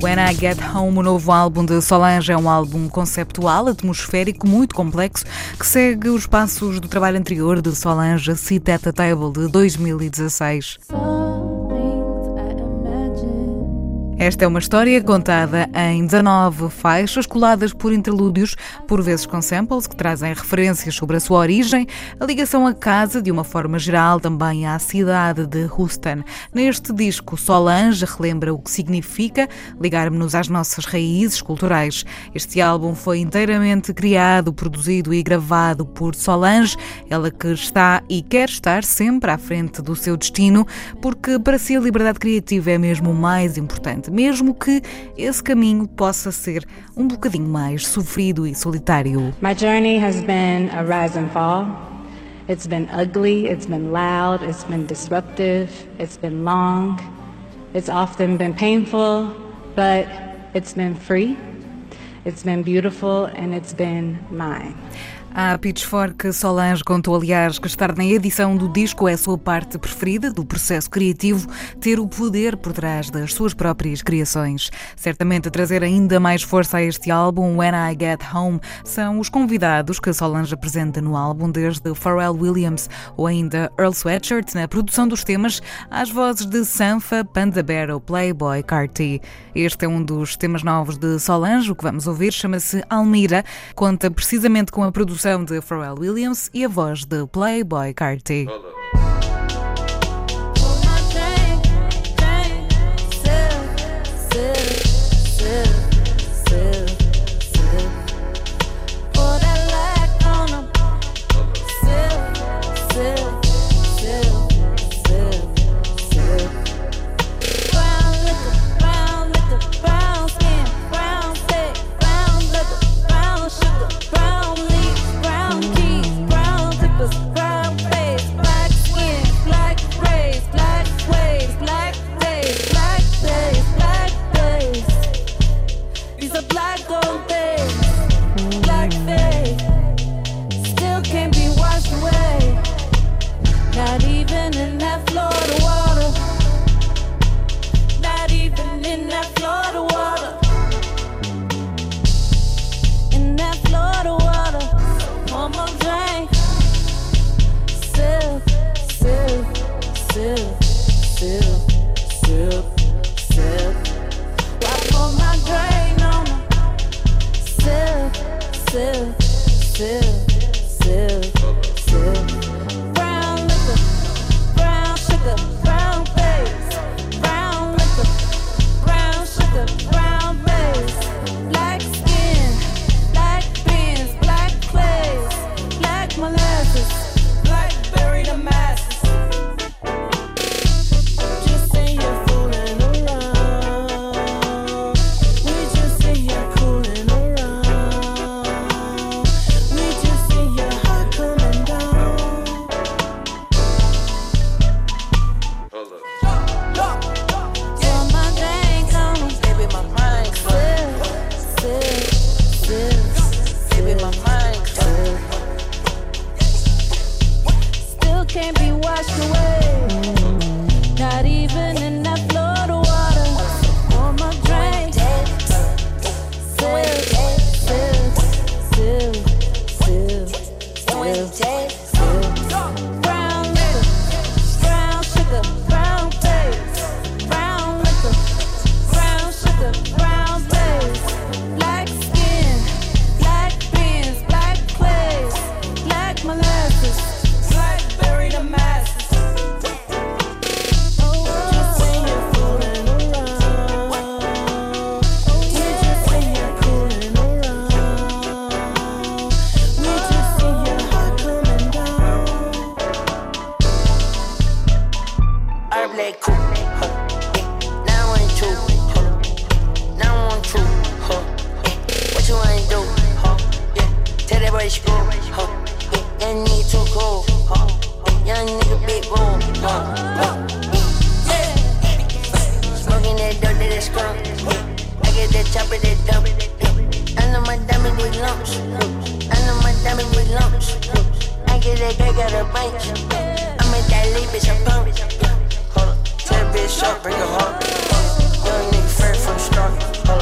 When I Get Home, o novo álbum de Solange, é um álbum conceptual, atmosférico, muito complexo, que segue os passos do trabalho anterior de Solange, Sit Table, de 2016. Esta é uma história contada em 19 faixas, coladas por interlúdios, por vezes com samples, que trazem referências sobre a sua origem, a ligação à casa, de uma forma geral, também à cidade de Houston. Neste disco, Solange relembra o que significa ligarmos-nos às nossas raízes culturais. Este álbum foi inteiramente criado, produzido e gravado por Solange, ela que está e quer estar sempre à frente do seu destino, porque para si a liberdade criativa é mesmo o mais importante mesmo que esse caminho possa ser um bocadinho mais sofrido e solitário. My journey has been a rise and fall. It's been ugly, it's been loud, it's been disruptive, it's been long. It's often been painful, but it's been free. It's been beautiful and it's been mine. A Pitchfork Solange contou, aliás, que estar na edição do disco é a sua parte preferida do processo criativo, ter o poder por trás das suas próprias criações. Certamente a trazer ainda mais força a este álbum, When I Get Home, são os convidados que Solange apresenta no álbum, desde Pharrell Williams ou ainda Earl Sweatshirt, na produção dos temas, às vozes de Sanfa, Panda Bear ou Playboy Carti. Este é um dos temas novos de Solange, o que vamos ouvir chama-se Almira, conta precisamente com a produção produção de Pharrell Williams e a voz de Playboy Carti. sip, sip, sip, sip. Put my brain on sip, sip. tempted always screw. Huh. It, that nigga too cool. Huh. Young nigga big room. Huh. Huh. Yeah. Smoking that dope that is scrum. I get that chopper that dump. I know my diamond with lumps. I know my diamond with lumps. I get that guy got a bunch. I'm in that lead, bitch, I'm. Hold up. Tell bitch up, bring a home. Young nigga fair from the start. Hold up.